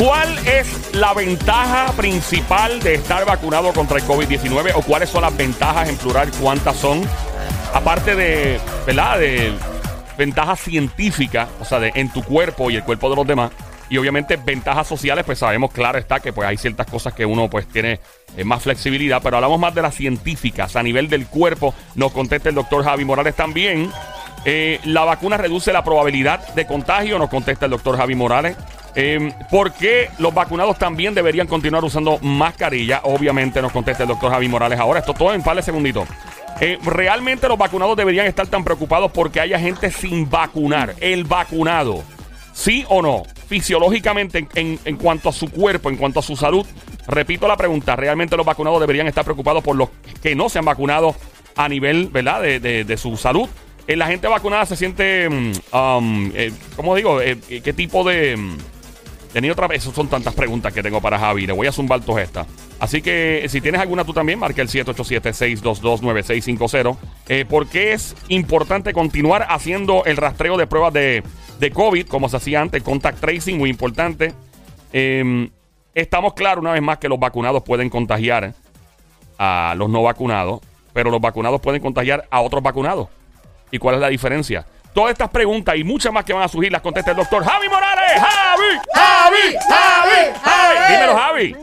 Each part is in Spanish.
¿Cuál es la ventaja principal de estar vacunado contra el COVID-19 o cuáles son las ventajas en plural? ¿Cuántas son? Aparte de, ¿verdad? De ventajas científicas, o sea, de, en tu cuerpo y el cuerpo de los demás. Y obviamente ventajas sociales, pues sabemos, claro está, que pues hay ciertas cosas que uno pues tiene eh, más flexibilidad, pero hablamos más de las científicas a nivel del cuerpo. Nos contesta el doctor Javi Morales también. Eh, la vacuna reduce la probabilidad de contagio, nos contesta el doctor Javi Morales. Eh, ¿Por qué los vacunados también deberían continuar usando mascarilla? Obviamente nos contesta el doctor Javi Morales ahora. Esto todo en par de segunditos. Eh, ¿Realmente los vacunados deberían estar tan preocupados porque haya gente sin vacunar? El vacunado, ¿sí o no? Fisiológicamente, en, en cuanto a su cuerpo, en cuanto a su salud, repito la pregunta, ¿realmente los vacunados deberían estar preocupados por los que no se han vacunado a nivel, ¿verdad?, de, de, de su salud. Eh, la gente vacunada se siente, mm, um, eh, ¿cómo digo? Eh, ¿Qué tipo de... Tenía otra vez, son tantas preguntas que tengo para Javi. Le voy a zumbar todas estas. Así que si tienes alguna tú también, marca el 787-622-9650. Eh, ¿Por qué es importante continuar haciendo el rastreo de pruebas de, de COVID, como se hacía antes? Contact tracing, muy importante. Eh, estamos claros una vez más que los vacunados pueden contagiar a los no vacunados, pero los vacunados pueden contagiar a otros vacunados. ¿Y cuál es la diferencia? Todas estas preguntas y muchas más que van a surgir las contesta el doctor Javi Morales. Javi, Javi, Javi, Javi. Dímelo, Javi.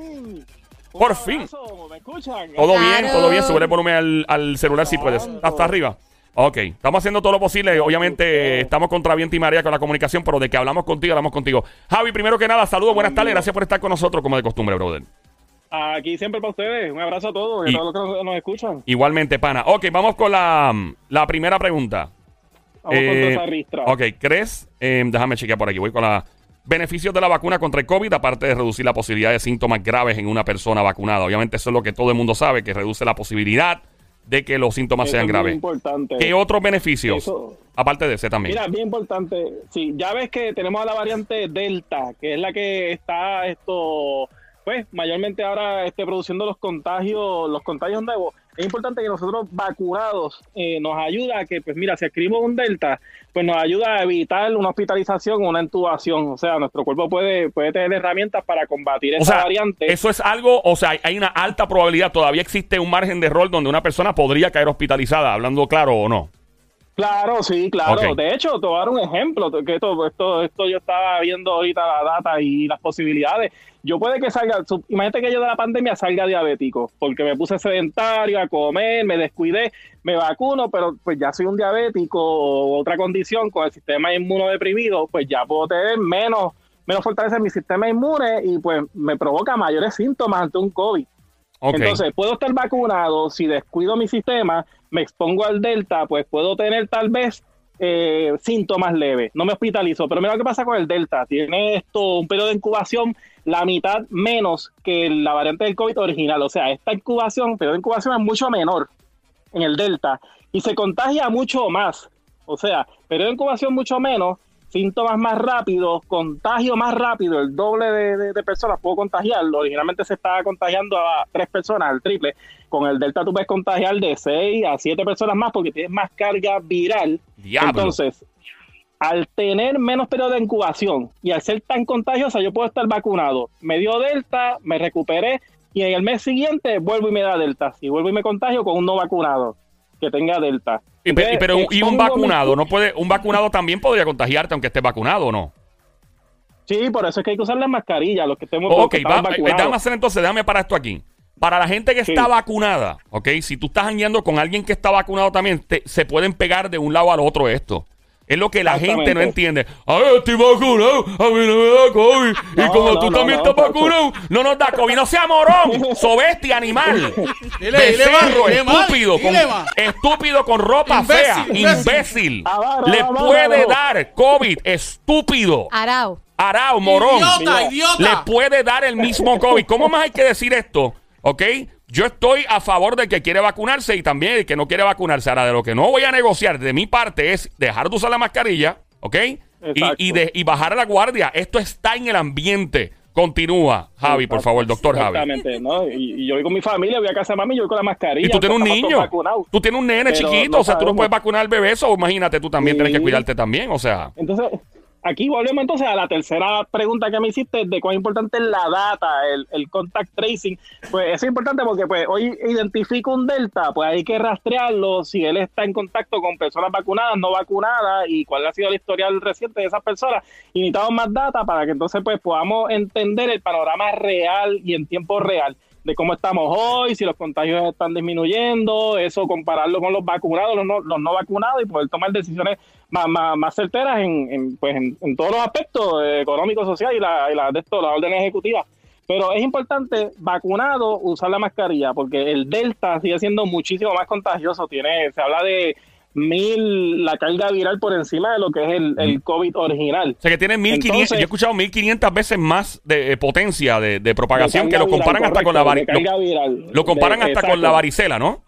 Por fin. ¿Me escuchan? Todo bien, todo bien. Sube el volumen al, al celular si puedes. Hasta arriba. Ok, estamos haciendo todo lo posible. Obviamente estamos contra viento y marea con la comunicación, pero de que hablamos contigo, hablamos contigo. Javi, primero que nada, saludos, buenas tardes. Gracias por estar con nosotros, como de costumbre, brother. Aquí siempre para ustedes. Un abrazo a todos y Y- a todos los que nos, nos escuchan. Igualmente, pana. Ok, vamos con la, la primera pregunta. Vamos Eh, ristra. ok, ¿crees? eh, déjame chequear por aquí. Voy con la. Beneficios de la vacuna contra el COVID, aparte de reducir la posibilidad de síntomas graves en una persona vacunada. Obviamente, eso es lo que todo el mundo sabe, que reduce la posibilidad de que los síntomas Eso sean graves. importante. ¿Qué otros beneficios? Eso- Aparte de ese también. Mira, bien importante. Sí, ya ves que tenemos a la variante Delta, que es la que está esto, pues, mayormente ahora este, produciendo los contagios, los contagios nuevos. Es importante que nosotros vacunados eh, nos ayuda a que, pues, mira, si adquirimos un Delta, pues nos ayuda a evitar una hospitalización o una intubación. O sea, nuestro cuerpo puede, puede tener herramientas para combatir o esa sea, variante. eso es algo, o sea, hay- una alta probabilidad, todavía existe un margen de error donde una persona podría caer hospitalizada, hablando claro o no. Claro, sí, claro. De hecho, te voy a dar un ejemplo, que esto, esto, esto yo estaba viendo ahorita la data y las posibilidades. Yo puede que salga, su- imagínate que yo de la pandemia salga diabético, porque me puse sedentario a comer, me descuidé, me vacuno, pero pues ya soy un diabético o otra condición con el sistema inmunodeprimido, pues ya puedo tener menos, menos fortaleza en mi sistema inmune y pues me provoca mayores síntomas ante un COVID. Entonces, puedo estar vacunado, si descuido mi sistema, me expongo al Delta, pues puedo tener tal vez eh, síntomas leves. No me hospitalizo, pero mira lo que pasa con el Delta. Tiene esto un periodo de incubación la mitad menos que la variante del COVID original. O sea, esta incubación, periodo de incubación es mucho menor en el Delta y se contagia mucho más. O sea, periodo de incubación mucho menos, síntomas más rápidos, contagio más rápido, el doble de, de- de personas puedo contagiarlo. Originalmente se estaba contagiando a tres personas, al triple. Con el Delta tú puedes contagiar de seis a siete personas más porque tienes más carga viral. Diablo. Entonces, al tener menos periodo de incubación y al ser tan contagiosa, yo puedo estar vacunado. Me dio Delta, me recuperé y en el mes siguiente vuelvo y me da Delta. Y vuelvo y me contagio con un no vacunado que tenga Delta. Y, pe- y- pero un- y un vacunado, no puede, un vacunado también podría contagiarte aunque esté vacunado o no. Sí, por eso es que hay que usar las mascarillas, los que estemos Ok, que va, eh, hacer entonces, déjame parar esto aquí. Para la gente que Sí. está vacunada, ok, si tú estás andando con alguien que está vacunado también, te- se pueden pegar de un lado al otro esto. Es lo que la gente no entiende. Ay, estoy vacunado, a mí no me da COVID. y como no, tú no, también no, estás no. vacunado, no nos da COVID. No sea morón, sobestia, animal. Dile, dile Becerro, dile estúpido, con, dile estúpido con ropa Imbécil, fea, imbécil. Le puede dar COVID, estúpido. Arao. Arao, morón. Idiota, idiota. Le puede dar el mismo COVID. ¿Cómo más hay que decir esto? ¿Ok? Yo estoy a favor del que quiere vacunarse y también el que no quiere vacunarse. Ahora, de lo que no voy a negociar de mi parte es dejar de usar la mascarilla, ¿ok? Y, y de, y bajar a la guardia. Esto está en el ambiente. Continúa, Javi, por favor, doctor Javi. Exactamente, ¿no? Y, y yo voy con mi familia, voy a casa de mami, yo voy con la mascarilla. Y tú tienes un niño. Tú tienes un nene Pero chiquito. no o sea, tú no sabemos. puedes vacunar al bebé. O imagínate, tú también tienes que cuidarte también. O sea. Entonces, aquí volvemos entonces a la tercera pregunta que me hiciste de cuán importante es la data, el, el contact tracing. Pues es importante porque pues hoy identifico un delta, pues hay que rastrearlo si él está en contacto con personas vacunadas, no vacunadas y cuál ha sido el historial reciente de esas personas. Y necesitamos más data para que entonces pues podamos entender el panorama real y en tiempo real de cómo estamos hoy, si los contagios están disminuyendo, eso compararlo con los vacunados, los no, los no vacunados y poder tomar decisiones más, más, más certeras en, en, pues en, todos los aspectos eh, económicos, sociales y la, y la de esto, la orden ejecutiva. Pero es importante, vacunado, usar la mascarilla, porque el Delta sigue siendo muchísimo más contagioso. Tiene, se habla de mil la carga viral por encima de lo que es el, el COVID original. O sea que tiene 1500, yo he escuchado 1500 veces más de eh, potencia de, de propagación de que lo comparan viral, hasta correcto, con la varicela. Lo, lo, comparan de, hasta exacto. con la varicela, ¿no?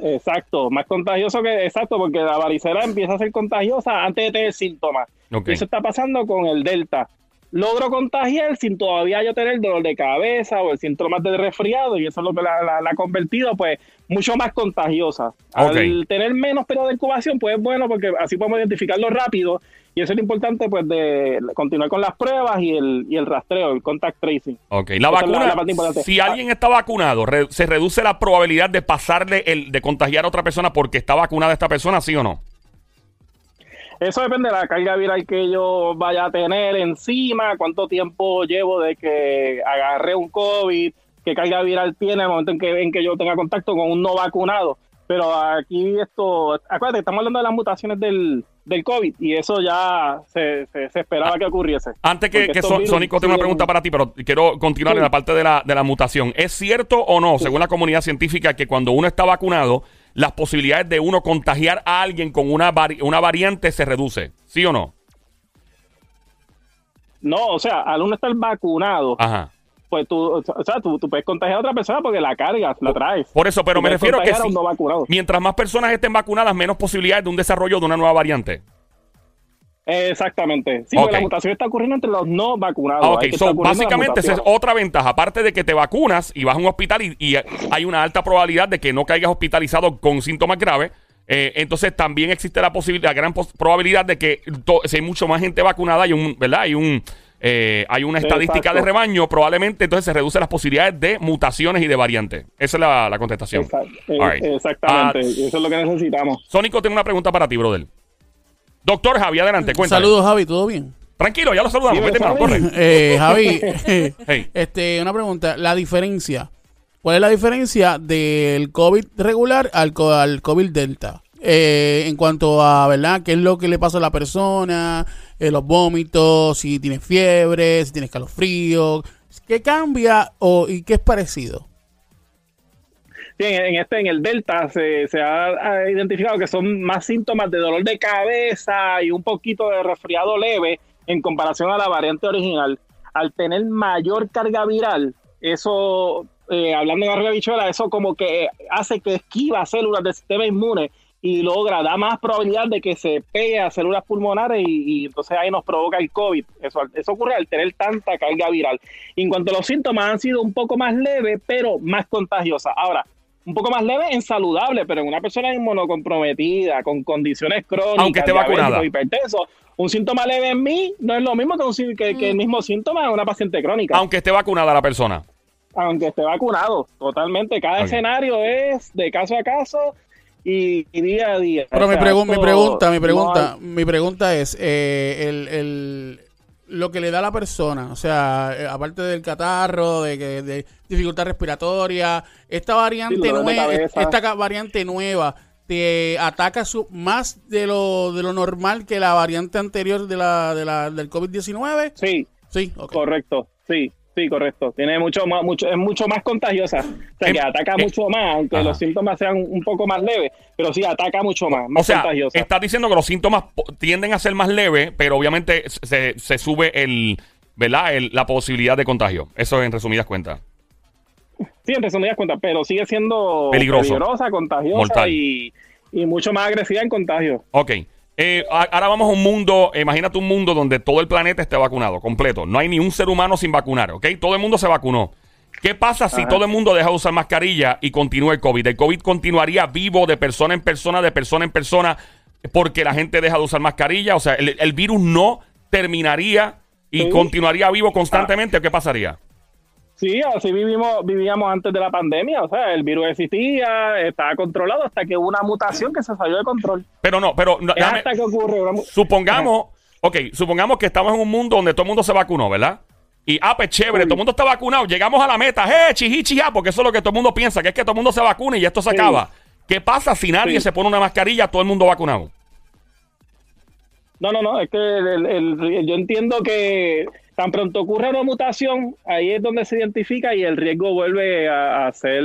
Exacto, más contagioso que exacto, porque la varicela empieza a ser contagiosa antes de tener síntomas. Okay. Eso está pasando con el Delta. Logro contagiar sin todavía yo tener dolor de cabeza o el síntoma de resfriado, y eso es lo que la, la, la ha convertido, pues, mucho más contagiosa. Okay. Al tener menos periodo de incubación, pues es bueno porque así podemos identificarlo rápido y eso es lo importante pues de continuar con las pruebas y el, y el rastreo, el contact tracing. Ok, la Esa vacuna, la, si alguien está vacunado, re, ¿se reduce la probabilidad de pasarle el, de contagiar a otra persona porque está vacunada esta persona, sí o no? Eso depende de la carga viral que yo vaya a tener encima, cuánto tiempo llevo de que agarré un COVID, qué carga viral tiene el momento en que, en que yo tenga contacto con un no vacunado. Pero aquí esto, acuérdate, estamos hablando de las mutaciones del, del COVID y eso ya se, se, se esperaba ah, que ocurriese. Antes que, que son, Sónico tengo una pregunta para ti, pero quiero continuar sí. en la parte de la, de la mutación. ¿Es cierto o no, sí. según la comunidad científica, que cuando uno está vacunado, las posibilidades de uno contagiar a alguien con una, vari una variante se reduce? ¿Sí o no? No, o sea, al uno estar vacunado, Ajá pues tú, o sea, tú, tú, puedes contagiar a otra persona porque la cargas, la traes. Por eso, pero tú me refiero a que si, no mientras más personas estén vacunadas, menos posibilidades de un desarrollo de una nueva variante. Exactamente. Sí, okay. porque la mutación está ocurriendo entre los no vacunados. Ah, ok, so, básicamente esa es otra ventaja. Aparte de que te vacunas y vas a un hospital y, y hay una alta probabilidad de que no caigas hospitalizado con síntomas graves, eh, entonces también existe la posibilidad, la gran probabilidad de que si hay mucho más gente vacunada, hay un, ¿verdad? Hay un eh, hay una estadística Exacto. de rebaño, probablemente entonces se reducen las posibilidades de mutaciones y de variantes. Esa es la, la contestación. Right. Exactamente, uh, eso es lo que necesitamos. Sónico tiene una pregunta para ti, brother. Doctor Javi, adelante, cuéntame. Saludos, Javi, ¿todo bien? Tranquilo, ya lo saludamos. Corre. Eh, Javi, hey. este, una pregunta. La diferencia. ¿Cuál es la diferencia del COVID regular al, al COVID Delta? Eh, en cuanto a, ¿verdad? ¿Qué es lo que le pasa a la persona? Eh, los vómitos, si tienes fiebre, si tienes calofrío. ¿Qué cambia o, y qué es parecido? Sí, en, este, en el Delta se, se ha, identificado que son más síntomas de dolor de cabeza y un poquito de resfriado leve en comparación a la variante original. Al tener mayor carga viral, eso, eh, hablando de arriba bichuela, eso como que hace que esquiva células del sistema inmune y logra, da más probabilidad de que se pegue a células pulmonares y, entonces ahí nos provoca el COVID. Eso, eso ocurre al tener tanta carga viral. En cuanto a los síntomas han sido un poco más leves, pero más contagiosas. Ahora, un poco más leve en saludable, pero en una persona inmunocomprometida, con condiciones crónicas, aunque esté vacunada, hipertenso, un síntoma leve en mí no es lo mismo que, un, que, que el mismo síntoma en una paciente crónica. Aunque esté vacunada la persona aunque esté vacunado, totalmente. Cada okay. escenario es de caso a caso y, y día a día. Pero mi, pregu mi, pregunta, mi pregunta, no mi pregunta es eh, el, el, lo que le da a la persona, o sea, eh, aparte del catarro, de, de, de dificultad respiratoria, esta variante sí, nueva, esta variante nueva te ataca su, más de lo de lo normal que la variante anterior de la, de la del COVID-19. Sí. Sí, okay. correcto. Sí, Sí, correcto. Tiene mucho más, mucho, es mucho más contagiosa. O sea, que ataca eh, mucho más, aunque ajá. los síntomas sean un poco más leves, pero sí ataca mucho más, más o sea, contagiosa. Estás diciendo que los síntomas tienden a ser más leves, pero obviamente se, se sube el, ¿verdad? El, la posibilidad de contagio. Eso en resumidas cuentas. Sí, en resumidas cuentas, pero sigue siendo Peligroso. peligrosa, contagiosa y, y, mucho más agresiva en contagio. Ok. Eh, ahora vamos a un mundo, imagínate un mundo donde todo el planeta esté vacunado, completo. No hay ni un ser humano sin vacunar, ¿ok? Todo el mundo se vacunó. ¿Qué pasa si Ajá. todo el mundo deja de usar mascarilla y continúa el COVID? El COVID continuaría vivo de persona en persona, de persona en persona, porque la gente deja de usar mascarilla. O sea, el, el virus no terminaría y continuaría vivo constantemente o qué pasaría? Sí, así vivimos, vivíamos antes de la pandemia. O sea, el virus existía, estaba controlado hasta que hubo una mutación que se salió de control. Pero no, pero hasta que ocurre. Supongamos, ok, supongamos que estamos en un mundo donde todo el mundo se vacunó, ¿verdad? Y, ah, pues chévere, todo el mundo está vacunado. Llegamos a la meta, ¡eh, chichi, Porque eso es lo que todo el mundo piensa, que es que todo el mundo se vacune y esto se acaba. ¿Qué pasa si nadie se pone una mascarilla, todo el mundo vacunado? No, no, no, es que yo entiendo que tan pronto ocurre una mutación, ahí es donde se identifica y el riesgo vuelve a, ser,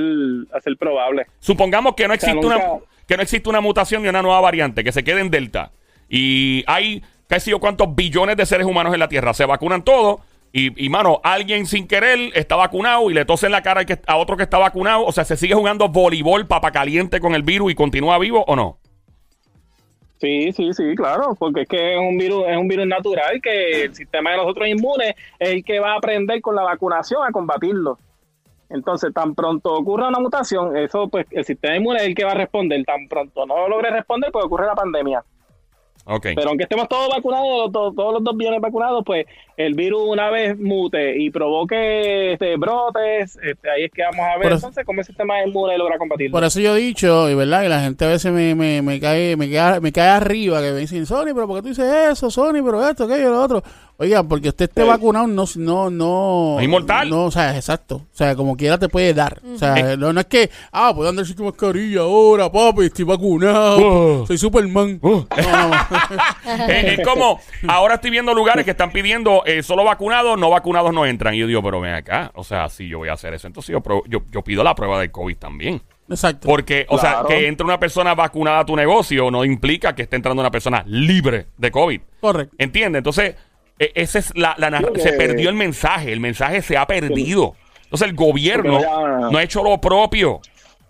a ser probable. Supongamos que no existe una que no existe una mutación ni una nueva variante, que se quede en Delta. Y hay casi yo cuántos billones de seres humanos en la Tierra. Se vacunan todos. Y, mano, alguien sin querer está vacunado y le tose en la cara a otro que está vacunado. O sea, se sigue jugando voleibol, papa caliente con el virus y continúa vivo o no. Sí, sí, sí, claro, porque es que es un virus, es un virus natural que el sistema de nosotros inmunes es el que va a aprender con la vacunación a combatirlo. Entonces, tan pronto ocurra una mutación, eso pues el sistema inmune es el que va a responder. Tan pronto no logre responder, pues ocurre la pandemia. Pero aunque estemos todos vacunados, todos, los dos bienes vacunados, pues el virus una vez mute y provoque este, brotes, este, ahí es que vamos a ver entonces cómo el sistema inmune logra combatirlo. Por eso yo he dicho, y verdad, y la gente a veces me, me, me cae, me cae, me cae arriba, que me dicen, Sony, pero ¿por qué tú dices eso? Sony, pero esto, aquello, lo otro. Oiga, porque usted esté vacunado no no no inmortal. No, o sea, exacto. O sea, como quiera te puede dar. O sea, no, es que, ah, puedo andar sin mascarilla ahora, papi, estoy vacunado. Oh. Soy Superman. Oh. es, como, ahora estoy viendo lugares que están pidiendo eh, solo vacunados, no vacunados no entran. Y yo digo, pero ven acá. O sea, si yo voy a hacer eso, entonces yo, yo, yo pido la prueba del COVID también. Exacto. Porque, o sea, que entre una persona vacunada a tu negocio no implica que esté entrando una persona libre de COVID. Correcto. ¿Entiendes? Entonces, ese es la, se perdió el mensaje, el mensaje se ha perdido. Entonces el gobierno no ha hecho lo propio.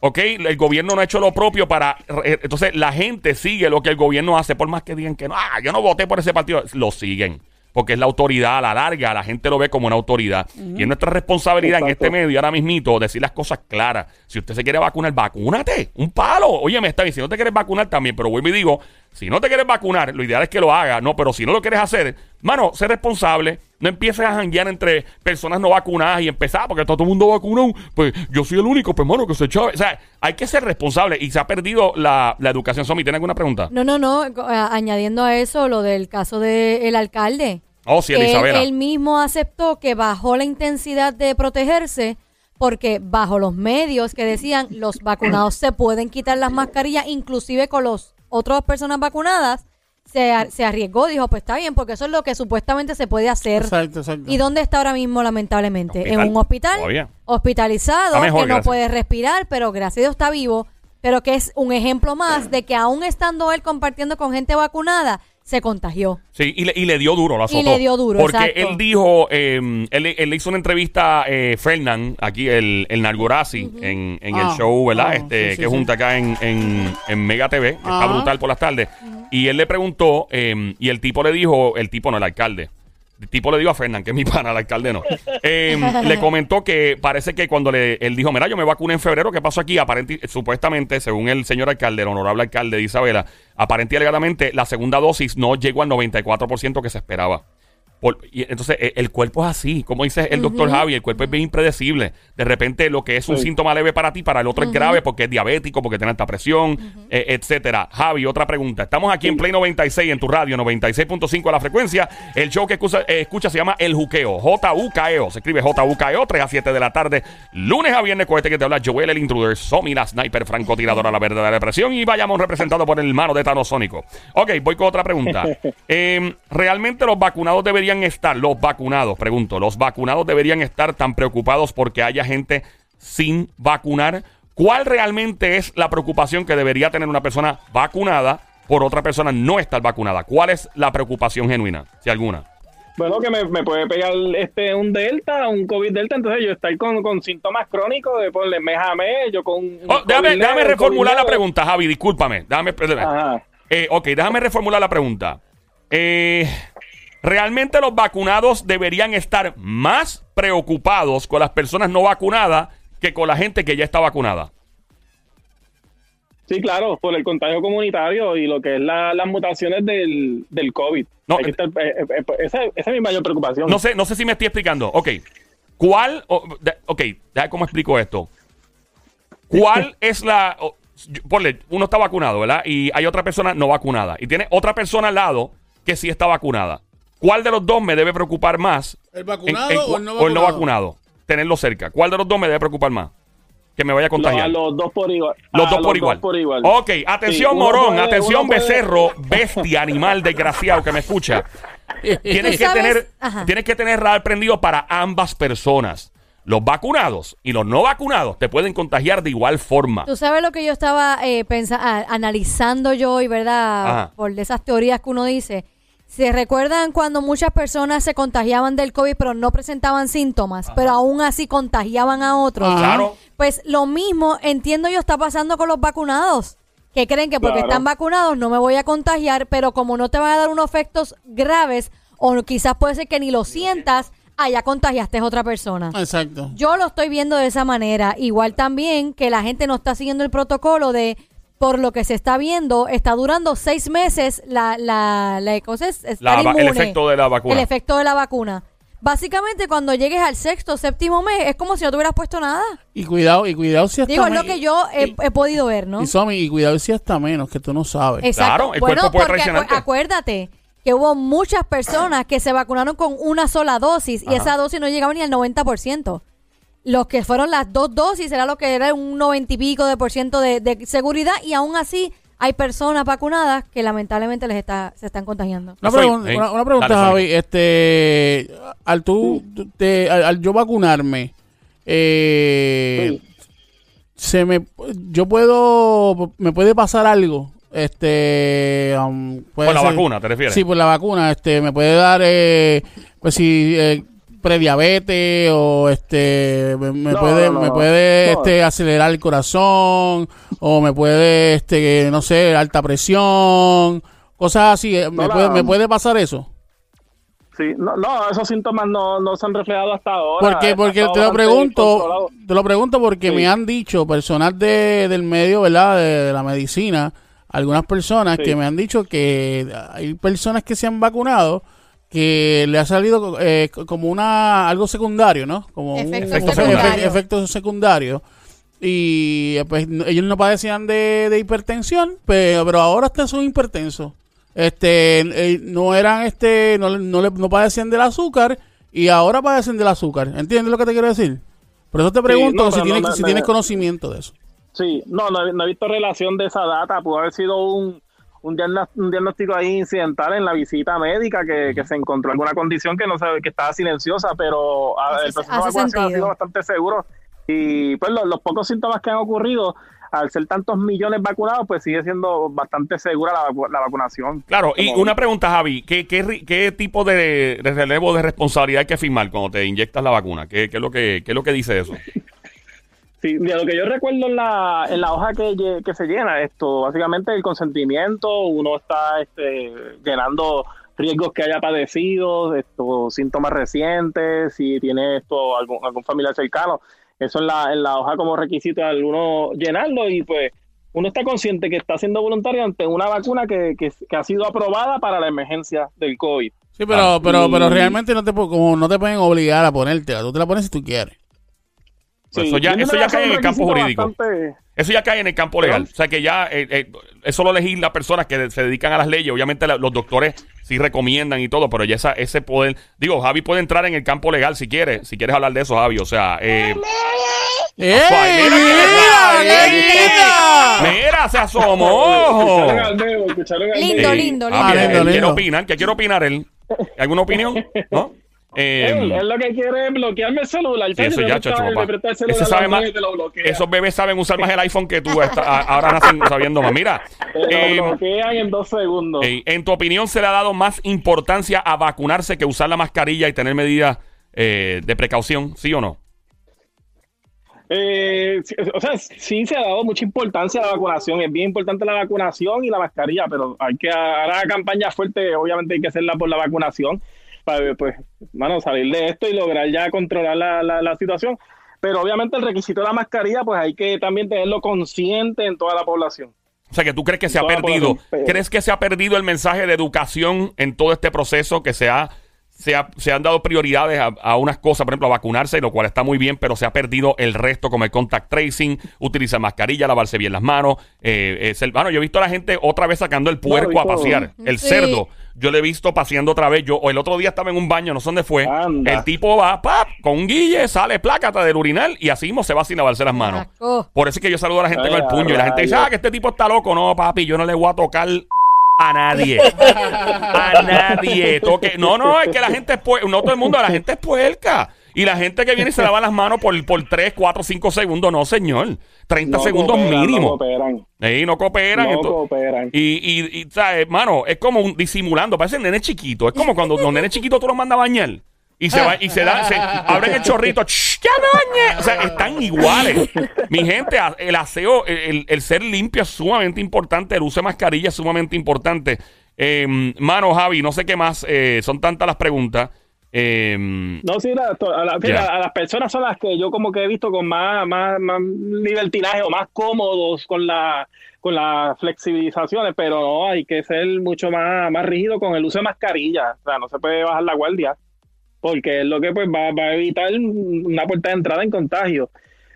¿Ok? El gobierno no ha hecho lo propio para... Entonces la gente sigue lo que el gobierno hace, por más que digan que no, ah, yo no voté por ese partido, lo siguen porque es la autoridad a la larga, la gente lo ve como una autoridad. Y es nuestra responsabilidad en este medio ahora mismito decir las cosas claras. Si usted se quiere vacunar, vacúnate, un palo. Oye, me está diciendo, si no te quieres vacunar también, pero vuelvo y digo, si no te quieres vacunar, lo ideal es que lo haga, no, pero si no lo quieres hacer, mano, sé responsable, no empieces a janguear entre personas no vacunadas y empezar, porque todo el mundo vacunado, pues yo soy el único, pues mano, que se echaba. O sea, hay que ser responsable y se ha perdido la, educación. Somi, ¿tiene alguna pregunta? No, no, no, añadiendo a eso lo del caso del alcalde Oh, sí, Isabela. Él, mismo aceptó que bajó la intensidad de protegerse porque bajo los medios que decían los vacunados se pueden quitar las mascarillas, inclusive con las otras personas vacunadas, se, se, arriesgó, dijo, pues está bien, porque eso es lo que supuestamente se puede hacer. Exacto, exacto. ¿Y dónde está ahora mismo, lamentablemente? En un hospital, hospitalizado, que no puede respirar, pero gracias a Dios está vivo, pero que es un ejemplo más de que aún estando él compartiendo con gente vacunada, se contagió. Sí, y le, y le dio duro, la azotó. Y le dio duro, Porque él dijo, eh, él, le hizo una entrevista a eh, Fernán, aquí el, el Nargorazi, en, en el ah, show, ¿verdad? Ah, este, que junta acá en, en, en, Mega TV, que está brutal por las tardes. Y él le preguntó, eh, y el tipo le dijo, el tipo no, el alcalde, tipo le dijo a Fernán, que es mi pana, el alcalde no. Em, le comentó que parece que cuando le, él dijo, mira, yo me vacuné en febrero, ¿qué pasó aquí? Aparente, supuestamente, según el señor alcalde, el honorable alcalde de Isabela, aparentemente legalmente la segunda dosis no llegó al 94% que se esperaba y entonces e, el cuerpo es así, como dice el doctor Javi, el cuerpo es bien impredecible. De repente lo que es un síntoma leve para ti, para el otro es grave porque es diabético, porque tiene alta presión, e, etcétera. Javi, otra pregunta. Estamos aquí en Play 96 en tu radio, 96.5 a la frecuencia. El show que escucha, eh, escucha se llama El Juqueo, J-U-K-E-O. Se escribe J-U-K-E-O, 3 a 7 de la tarde, lunes a viernes con este que te habla Joel el Intruder, Somi la sniper francotiradora, la verdadera depresión y vayamos representado por el mano de Tanosónico. Ok, voy con otra pregunta. Em, ¿Realmente los vacunados deberían estar, los vacunados, pregunto, los vacunados deberían estar tan preocupados porque haya gente sin vacunar? ¿Cuál realmente es la preocupación que debería tener una persona vacunada por otra persona no estar vacunada? ¿Cuál es la preocupación genuina, si alguna? Bueno, que me, puede pegar este un delta, un COVID delta, entonces yo estoy con, con síntomas crónicos de ponle mes a mes, yo con... Oh, déjame, déjame reformular la pregunta, Javi, discúlpame. Déjame, eh, ok, déjame reformular la pregunta. Eh, Realmente los vacunados deberían estar más preocupados con las personas no vacunadas que con la gente que ya está vacunada. Sí, claro, por el contagio comunitario y lo que es la, las mutaciones del, del COVID. No, estar- eh, eh, eh, esa, esa es mi mayor preocupación. No sé, no sé si me estoy explicando. Ok. ¿Cuál? de- ok, déjame cómo explico esto. ¿Cuál es la. yo- ponle, uno está vacunado, ¿verdad? Y hay otra persona no vacunada. Y tiene otra persona al lado que sí está vacunada. ¿Cuál de los dos me debe preocupar más? ¿El vacunado en- o el no o el no vacunado? Tenerlo cerca. ¿Cuál de los dos me debe preocupar más? Que me vaya a No, contagiar. a los dos por igual. Los dos por igual. por igual. Ok, atención, Sí, morón, puede- atención, becerro, bestia, animal, desgraciado que me escucha. Tienes ¿Tú que, sabes? tener, Ajá. tienes que tener radar prendido para ambas personas. Los vacunados y los no vacunados te pueden contagiar de igual forma. Tú sabes lo que yo estaba eh, pensa- ah, analizando yo hoy, ¿verdad? Ajá. Por esas teorías que uno dice. ¿Se recuerdan cuando muchas personas se contagiaban del COVID pero no presentaban síntomas, pero aún así contagiaban a otros? Ajá. Claro. Pues lo mismo, entiendo yo, está pasando con los vacunados. Que creen que porque Claro. están vacunados no me voy a contagiar, pero como no te van a dar unos efectos graves, o quizás puede ser que ni lo sientas, allá contagiaste a otra persona. Exacto. Yo lo estoy viendo de esa manera. Igual también que la gente no está siguiendo el protocolo de, por lo que se está viendo, está durando seis meses la, la, la cosa es estar La va- el inmune. efecto de la vacuna. El efecto de la vacuna. Básicamente, cuando llegues al sexto, séptimo mes, es como si no te hubieras puesto nada. Y cuidado, y cuidado si hasta Digo, es lo que yo he, y- he podido ver, ¿no? Y Somi, y cuidado si hasta menos, que tú no sabes. Exacto. Claro, el bueno, cuerpo puede porque acu- traicionarte. acuérdate que hubo muchas personas que se vacunaron con una sola dosis y Ajá. esa dosis no llegaba ni al 90%. Los que fueron las dos dosis era lo que era un 90 y pico de por ciento de, de seguridad y aún así hay personas vacunadas que lamentablemente les está se están contagiando. Una, Soy- pregun- Ey, una, una pregunta, dale. Javi. Este, al tú, te- al, al yo vacunarme, eh, se me, yo puedo, me puede pasar algo. Este, um, puede Con la ser- vacuna, ¿te refieres? Sí, por la vacuna, este, me puede dar, eh, pues si eh, prediabetes o este, me, me No, puede, no, me puede, este, acelerar el corazón o me puede, este, no sé, alta presión, cosas así. eh, ¿Me, la- puede, ¿Me puede pasar eso? Sí, no, no, esos síntomas no, no se han reflejado hasta ahora. Porque, porque te lo pregunto, te lo pregunto porque Sí. me han dicho personas de, del medio, ¿verdad? De, de la medicina, algunas personas Sí. que me han dicho que hay personas que se han vacunado que le ha salido eh, co- como una algo secundario, ¿no? Como Efecto un secundario. efecto secundario. Y eh, pues ellos no padecían de, de hipertensión, pero, pero ahora están son hipertensos. Este, eh, no eran este, no, le- no, le- no padecían del azúcar y ahora padecen del azúcar. ¿Entiendes lo que te quiero decir? Por eso te pregunto no, si, tienes, no, no, si no. tienes conocimiento de eso. Sí, no, no he visto relación de esa data. Pudo haber sido un, un, diagnóstico ahí incidental en la visita médica que, que se encontró alguna condición que no sabe que estaba silenciosa, pero a- Hace- el proceso de vacunación ha sido bastante seguro. Y pues los, los pocos síntomas que han ocurrido, al ser tantos millones vacunados, pues sigue siendo bastante segura la, vacu- la vacunación. Claro, y una pregunta, Javi. ¿Qué, qué, qué tipo de, de relevo de responsabilidad hay que firmar cuando te inyectas la vacuna? ¿Qué, qué es, lo que, qué es lo que dice eso? Sí, de lo que yo recuerdo en la, en la hoja que, que se llena, esto, básicamente el consentimiento, uno está este, llenando riesgos que haya padecido, esto, síntomas recientes, si tiene esto algún, algún familiar cercano, eso en la, en la hoja como requisito al uno llenarlo y pues uno está consciente que está siendo voluntario ante una vacuna que, que, que ha sido aprobada para la emergencia del COVID. Sí, pero, pero, y- pero realmente no te, como no te pueden obligar a ponértela. Tú te la pones si tú quieres. Pues eso ya- eso ya cae en el campo jurídico. bastante- Eso ya cae en el campo legal. O sea que ya eh, eh, eso lo elegir las personas que se dedican a las leyes. Obviamente la- los doctores sí recomiendan y todo, pero ya esa, ese poder. Digo, Javi puede entrar en el campo legal si quiere. Si quieres hablar de eso, Javi. O sea, eh, ¡Ey! Ay, mira, ¡Mira! ¡Qué se asomó. Lindo. Eh, lindo, ah, lindo. Lindo, él quiere opinar. ¿Qué quiere opinar él? ¿Alguna opinión? ¿No? Eh, Él, él lo que quiere es bloquearme el celular. Sí, eso ya, chacho, papá. el Ese sabe más. Esos bebés saben usar más el iPhone que tú. ahora nacen sabiendo más. Mira, eh, lo bloquean en dos segundos. eh, en tu opinión, ¿se le ha dado más importancia a vacunarse que usar la mascarilla y tener medidas eh, de precaución? ¿Sí o no? Eh, o sea, sí se ha dado mucha importancia a la vacunación. Es bien importante la vacunación y la mascarilla, pero hay que ahora la campaña fuerte, obviamente hay que hacerla por la vacunación para pues, mano, salir de esto y lograr ya controlar la, la, la situación. pero obviamente el requisito de la mascarilla, pues hay que también tenerlo consciente en toda la población. O sea, que tú crees que se ha perdido, crees que se ha perdido el mensaje de educación en todo este proceso, que se ha se, han dado prioridades a, unas cosas, por ejemplo, a vacunarse, lo cual está muy bien, pero se ha perdido el resto, como el contact tracing, utilizar mascarilla, lavarse bien las manos. Eh, el, bueno, yo he visto a la gente otra vez sacando el puerco a pasear, el cerdo. Yo lo he visto paseando otra vez. Yo, o el otro día estaba en un baño, no sé dónde fue. El tipo va, pap, con un guille, sale plácata del urinal y así mismo se va sin lavarse las manos. Por eso es que yo saludo a la gente con el puño y la gente dice, ah, que este tipo está loco. No, papi, yo no le voy a tocar a nadie. A nadie. Toque. No, no, es que la gente es puerca. No todo el mundo, la gente es puerca. Y la gente que viene y se lava las manos por, por 3, 4, 5 segundos, no, señor. 30 segundos mínimo. No cooperan. no cooperan. No cooperan. Y, y, y, ¿sabes, mano? Es como un disimulando. Parece un nene chiquito. Es como cuando los nenes chiquitos tú los mandas a bañar. Y se, va, y se da, se abren el chorrito, ¡ya bañe! O sea, están iguales. Mi gente, el aseo, el, el, ser limpio es sumamente importante, el uso de mascarilla es sumamente importante. Eh, mano, Javi, no sé qué más, eh, son tantas las preguntas. Eh, no, sí, a, las personas son las que yo como que he visto con más, más, más libertinaje o más cómodos con la con las flexibilizaciones, pero no, hay que ser mucho más, más rígido con el uso de mascarilla. O sea, no se puede bajar la guardia porque es lo que pues va, a evitar una puerta de entrada en contagio.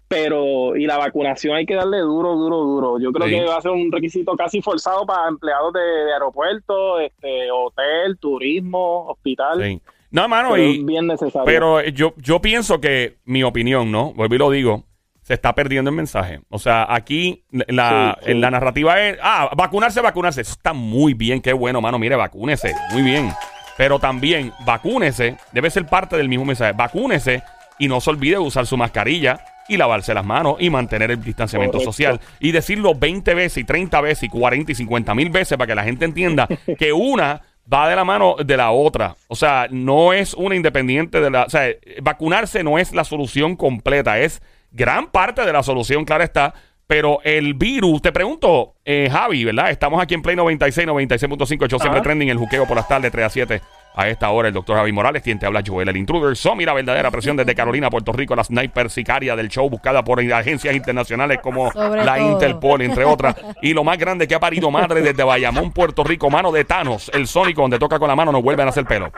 Pero, y la vacunación hay que darle duro, duro, duro. Yo creo que va a ser un requisito casi forzado para empleados de, aeropuerto, este, hotel, turismo, hospital. No, mano, y, bien necesario. Pero yo, yo pienso que, mi opinión, ¿no? Vuelvo y lo digo, se está perdiendo el mensaje. O sea, aquí la, la narrativa es, ah, vacunarse, vacunarse. Eso está muy bien, qué bueno, mano. Mire, vacúnese, muy bien. Pero también vacúnese, debe ser parte del mismo mensaje. Vacúnese y no se olvide de usar su mascarilla y lavarse las manos y mantener el distanciamiento social. Y decirlo 20 veces y 30 veces y 40 y 50 mil veces para que la gente entienda que una va de la mano de la otra. O sea, no es una independiente de la... O sea, vacunarse no es la solución completa, es gran parte de la solución, claro está. Pero el virus, te pregunto, eh, Javi, ¿verdad? Estamos aquí en Play 96, 96.5, yo siempre trending, el juqueo por las tardes, 3 a 7. A esta hora, el doctor Javi Morales, quien te habla, Joel, el intruder. So, mira, verdadera presión desde Carolina, Puerto Rico, la sniper sicaria del show, buscada por agencias internacionales como la Interpol, entre otras. Y lo más grande que ha parido madre desde Bayamón, Puerto Rico, mano de Thanos, el sónico, donde toca con la mano, no vuelven a hacer pelo.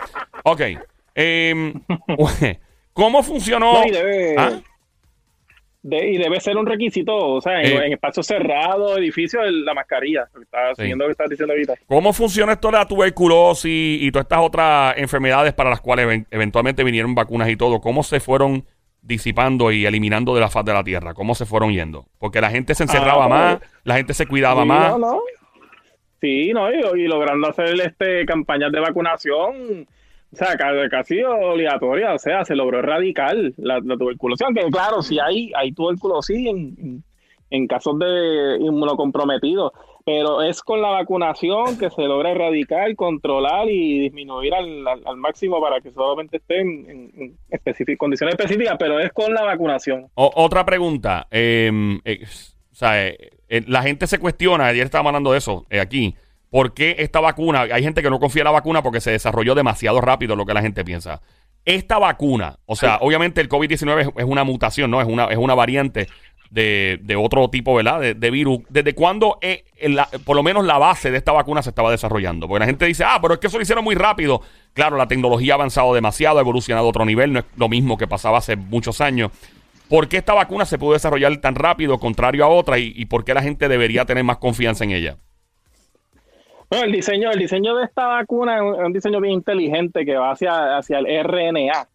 Ok. Em, ¿Cómo funcionó? ¿Ah? Y debe ser un requisito, o sea, en, eh. espacios cerrados, edificios, la mascarilla. Siguiendo lo que estás diciendo ahorita. ¿Cómo funciona esto de la tuberculosis y todas estas otras enfermedades para las cuales eventualmente vinieron vacunas y todo? ¿Cómo se fueron disipando y eliminando de la faz de la tierra? ¿Cómo se fueron yendo? Porque la gente se encerraba ah, más, la gente se cuidaba más. Sí, no, y, y logrando hacer este campañas de vacunación o sea, casi obligatoria, o sea, se logró erradicar la, tuberculosis, aunque claro, si hay, hay tuberculosis en, en, casos de inmunocomprometidos, pero es con la vacunación que se logra erradicar, controlar y disminuir al, al, máximo para que solamente esté en, condiciones específicas, pero es con la vacunación. otra pregunta, eh, o sea, eh, eh, la gente se cuestiona, ayer estábamos hablando de eso aquí, ¿Por qué esta vacuna? Hay gente que no confía en la vacuna porque se desarrolló demasiado rápido, lo que la gente piensa. Esta vacuna, o sea, obviamente el COVID-19 es, una mutación, ¿no? Es una, es una variante de, otro tipo, ¿verdad? De, virus. ¿Desde cuándo, eh, por lo menos la base de esta vacuna se estaba desarrollando? Porque la gente dice, ah, pero es que eso lo hicieron muy rápido. Claro, la tecnología ha avanzado demasiado, ha evolucionado a otro nivel, no es lo mismo que pasaba hace muchos años. ¿Por qué esta vacuna se pudo desarrollar tan rápido, contrario a otra, y, y por qué la gente debería tener más confianza en ella? El diseño, el diseño de esta vacuna es un, diseño bien inteligente que va hacia, hacia el RNA,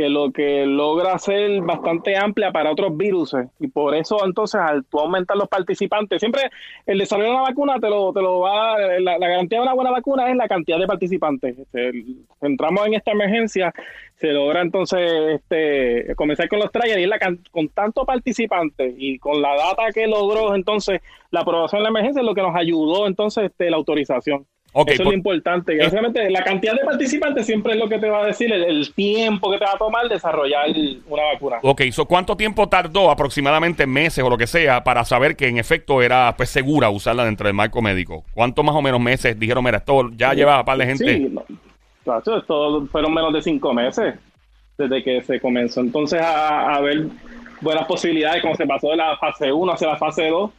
que lo que logra ser bastante amplia para otros virus. Y por eso, entonces, al aumentar los participantes, siempre el desarrollo de una vacuna te lo, te lo va, la, garantía de una buena vacuna es la cantidad de participantes. Este, entramos en esta emergencia se logra entonces este, comenzar con los trials y la, con tanto participante y con la data que logró entonces la aprobación de la emergencia es lo que nos ayudó entonces este, la autorización. Eso es lo pues, importante. Básicamente la cantidad de participantes siempre es lo que te va a decir el, tiempo que te va a tomar desarrollar una vacuna. Ok, ¿cuánto tiempo tardó aproximadamente meses o lo que sea para saber que en efecto era pues segura usarla dentro del marco médico? ¿Cuánto más o menos meses dijeron, mira, esto ya lleva a par de gente? Sí, esto fueron menos de cinco meses desde que se comenzó entonces a, ver buenas posibilidades, como se pasó de la fase 1 hacia la fase 2.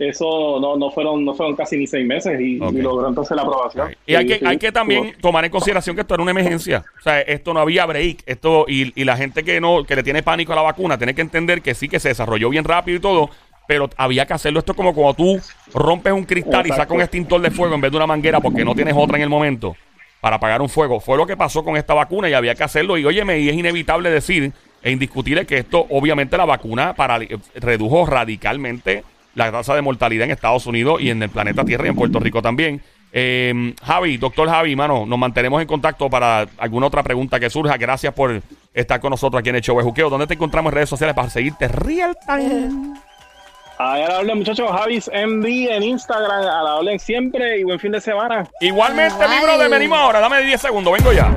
Eso no, no fueron no fueron casi ni seis meses y, logró entonces la aprobación. Y hay que, hay que también tomar en consideración que esto era una emergencia. O sea, esto no había break. Esto, y, y la gente que no, que le tiene pánico a la vacuna, tiene que entender que sí que se desarrolló bien rápido y todo, pero había que hacerlo. Esto es como cuando tú rompes un cristal y sacas un extintor de fuego en vez de una manguera porque no tienes otra en el momento para apagar un fuego. Fue lo que pasó con esta vacuna y había que hacerlo. Y óyeme, y es inevitable decir e indiscutible que esto, obviamente, la vacuna para, redujo radicalmente la tasa de mortalidad en Estados Unidos y en el planeta Tierra y en Puerto Rico también. Eh, Javi, doctor Javi, mano, nos mantenemos en contacto para alguna otra pregunta que surja. Gracias por estar con nosotros aquí en el show de Juqueo. ¿Dónde te encontramos en redes sociales para seguirte real time? Ahí a la orden, muchachos, Javis MD en Instagram, a la orden siempre y buen fin de semana. Igualmente, Igual. libro de venimos ahora. Dame 10 segundos, vengo ya.